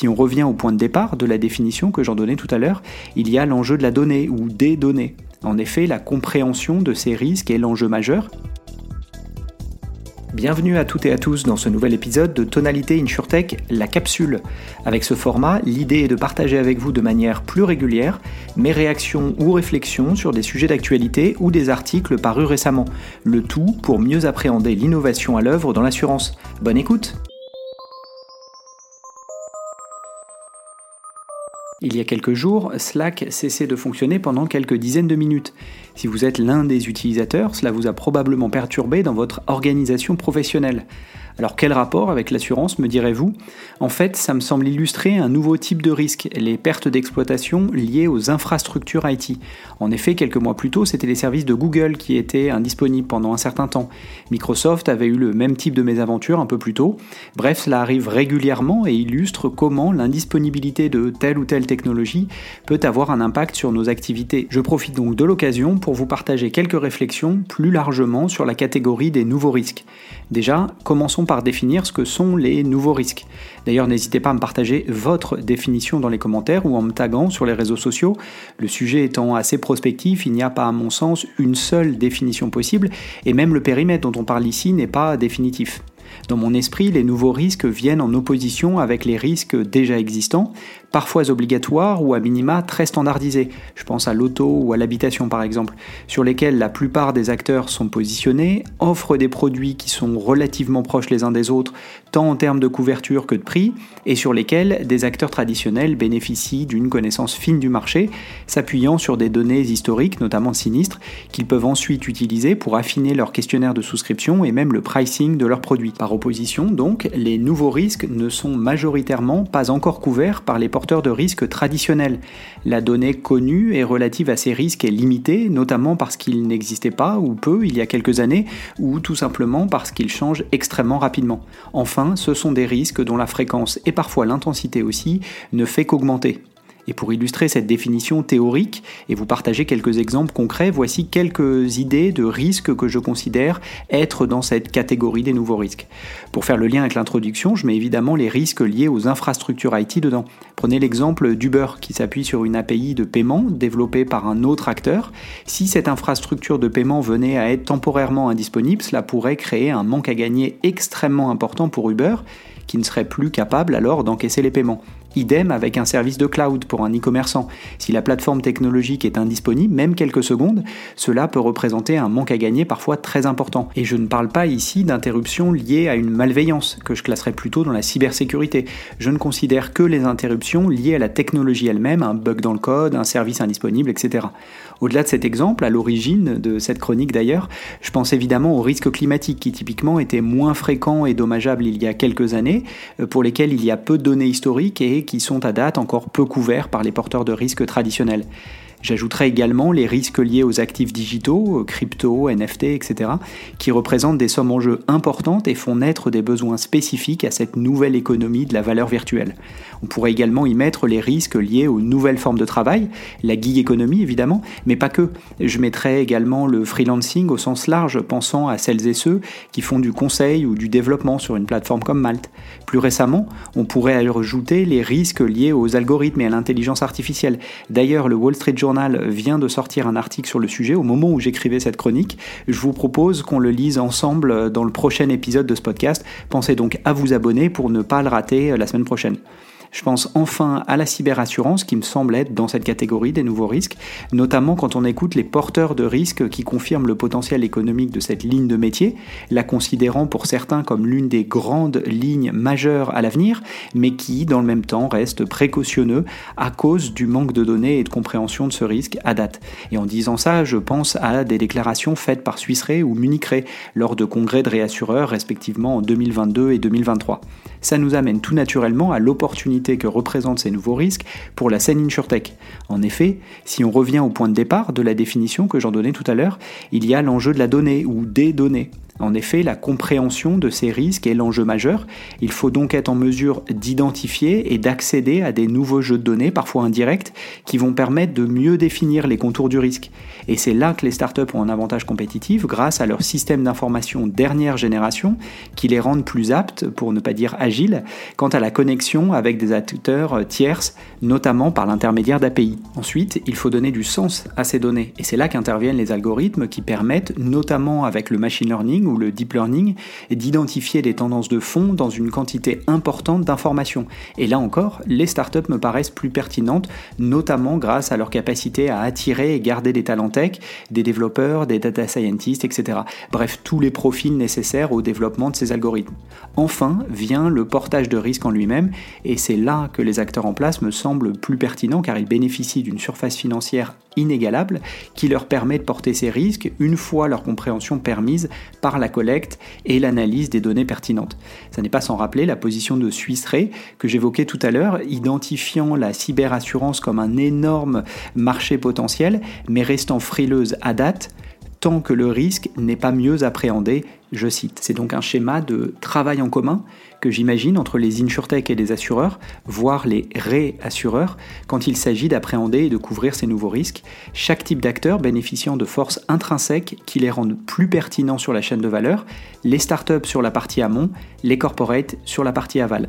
Si on revient au point de départ de la définition que j'en donnais tout à l'heure, il y a l'enjeu de la donnée ou des données. En effet, la compréhension de ces risques est l'enjeu majeur, Bienvenue à toutes et à tous dans ce nouvel épisode de Tonalité InsurTech, la capsule. Avec ce format, l'idée est de partager avec vous de manière plus régulière mes réactions ou réflexions sur des sujets d'actualité ou des articles parus récemment. Le tout pour mieux appréhender l'innovation à l'œuvre dans l'assurance. Bonne écoute Il y a quelques jours, Slack cessait de fonctionner pendant quelques dizaines de minutes. Si vous êtes l'un des utilisateurs, cela vous a probablement perturbé dans votre organisation professionnelle. Alors quel rapport avec l'assurance me direz-vous? En fait, ça me semble illustrer un nouveau type de risque, les pertes d'exploitation liées aux infrastructures IT. En effet, quelques mois plus tôt, c'était les services de Google qui étaient indisponibles pendant un certain temps. Microsoft avait eu le même type de mésaventure un peu plus tôt. Bref, cela arrive régulièrement et illustre comment l'indisponibilité de telle ou telle technologie peut avoir un impact sur nos activités. Je profite donc de l'occasion pour vous partager quelques réflexions plus largement sur la catégorie des nouveaux risques. Déjà, commençons par définir ce que sont les nouveaux risques. D'ailleurs, n'hésitez pas à me partager votre définition dans les commentaires ou en me taguant sur les réseaux sociaux. Le sujet étant assez prospectif, il n'y a pas à mon sens une seule définition possible, et même le périmètre dont on parle ici n'est pas définitif. Dans mon esprit, les nouveaux risques viennent en opposition avec les risques déjà existants, parfois obligatoires ou à minima très standardisés. Je pense à l'auto ou à l'habitation par exemple, sur lesquels la plupart des acteurs sont positionnés, offrent des produits qui sont relativement proches les uns des autres, tant en termes de couverture que de prix, et sur lesquels des acteurs traditionnels bénéficient d'une connaissance fine du marché, s'appuyant sur des données historiques, notamment sinistres, qu'ils peuvent ensuite utiliser pour affiner leur questionnaire de souscription et même le pricing de leurs produits. Par opposition, donc, les nouveaux risques ne sont majoritairement pas encore couverts par les porteurs de risques traditionnels. La donnée connue et relative à ces risques est limitée, notamment parce qu'ils n'existaient pas ou peu il y a quelques années, ou tout simplement parce qu'ils changent extrêmement rapidement. Enfin, ce sont des risques dont la fréquence et parfois l'intensité aussi ne fait qu'augmenter. Et pour illustrer cette définition théorique et vous partager quelques exemples concrets, voici quelques idées de risques que je considère être dans cette catégorie des nouveaux risques. Pour faire le lien avec l'introduction, je mets évidemment les risques liés aux infrastructures IT dedans. Prenez l'exemple d'Uber qui s'appuie sur une API de paiement développée par un autre acteur. Si cette infrastructure de paiement venait à être temporairement indisponible, cela pourrait créer un manque à gagner extrêmement important pour Uber qui ne serait plus capable alors d'encaisser les paiements. Idem avec un service de cloud pour un e-commerçant. Si la plateforme technologique est indisponible, même quelques secondes, cela peut représenter un manque à gagner parfois très important. Et je ne parle pas ici d'interruptions liées à une malveillance, que je classerais plutôt dans la cybersécurité. Je ne considère que les interruptions liées à la technologie elle-même, un bug dans le code, un service indisponible, etc. Au-delà de cet exemple, à l'origine de cette chronique d'ailleurs, je pense évidemment aux risques climatiques qui typiquement étaient moins fréquents et dommageables il y a quelques années, euh, pour lesquels il y a peu de données historiques et qui sont à date encore peu couverts par les porteurs de risques traditionnels. J'ajouterai également les risques liés aux actifs digitaux, crypto, NFT, etc., qui représentent des sommes en jeu importantes et font naître des besoins spécifiques à cette nouvelle économie de la valeur virtuelle. On pourrait également y mettre les risques liés aux nouvelles formes de travail, la gig économie évidemment, mais pas que. Je mettrai également le freelancing au sens large, pensant à celles et ceux qui font du conseil ou du développement sur une plateforme comme Malte. Plus récemment, on pourrait ajouter les risques liés aux algorithmes et à l'intelligence artificielle. D'ailleurs, le Wall Street Journal vient de sortir un article sur le sujet au moment où j'écrivais cette chronique. Je vous propose qu'on le lise ensemble dans le prochain épisode de ce podcast. Pensez donc à vous abonner pour ne pas le rater la semaine prochaine. Je pense enfin à la cyberassurance qui me semble être dans cette catégorie des nouveaux risques, notamment quand on écoute les porteurs de risques qui confirment le potentiel économique de cette ligne de métier, la considérant pour certains comme l'une des grandes lignes majeures à l'avenir, mais qui dans le même temps reste précautionneux à cause du manque de données et de compréhension de ce risque à date. Et en disant ça, je pense à des déclarations faites par Swiss Re ou Munich Re lors de congrès de réassureurs respectivement en 2022 et 2023. Ça nous amène tout naturellement à l'opportunité que représentent ces nouveaux risques pour la scène InsurTech. En effet, si on revient au point de départ de la définition que j'en donnais tout à l'heure, il y a l'enjeu de la donnée ou des données. En effet, la compréhension de ces risques est l'enjeu majeur. Il faut donc être en mesure d'identifier et d'accéder à des nouveaux jeux de données, parfois indirects, qui vont permettre de mieux définir les contours du risque. Et c'est là que les startups ont un avantage compétitif grâce à leur système d'information dernière génération qui les rendent plus aptes, pour ne pas dire agiles, quant à la connexion avec des acteurs tierces, notamment par l'intermédiaire d'API. Ensuite, il faut donner du sens à ces données. Et c'est là qu'interviennent les algorithmes qui permettent, notamment avec le machine learning ou le deep learning, d'identifier des tendances de fond dans une quantité importante d'informations. Et là encore, les startups me paraissent plus pertinentes, notamment grâce à leur capacité à attirer et garder des talents tech, des développeurs, des data scientists, etc. Bref, tous les profils nécessaires au développement de ces algorithmes. Enfin vient le portage de risque en lui-même, et c'est là que les acteurs en place me semblent plus pertinents car ils bénéficient d'une surface financière inégalable qui leur permet de porter ces risques une fois leur compréhension permise par la collecte et l'analyse des données pertinentes. Ça n'est pas sans rappeler la position de Swiss Re que j'évoquais tout à l'heure, identifiant la cyberassurance comme un énorme marché potentiel, mais restant frileuse à date tant que le risque n'est pas mieux appréhendé, je cite. C'est donc un schéma de travail en commun que j'imagine entre les insurtech et les assureurs, voire les réassureurs, quand il s'agit d'appréhender et de couvrir ces nouveaux risques, chaque type d'acteur bénéficiant de forces intrinsèques qui les rendent plus pertinents sur la chaîne de valeur, les startups sur la partie amont, les corporates sur la partie aval.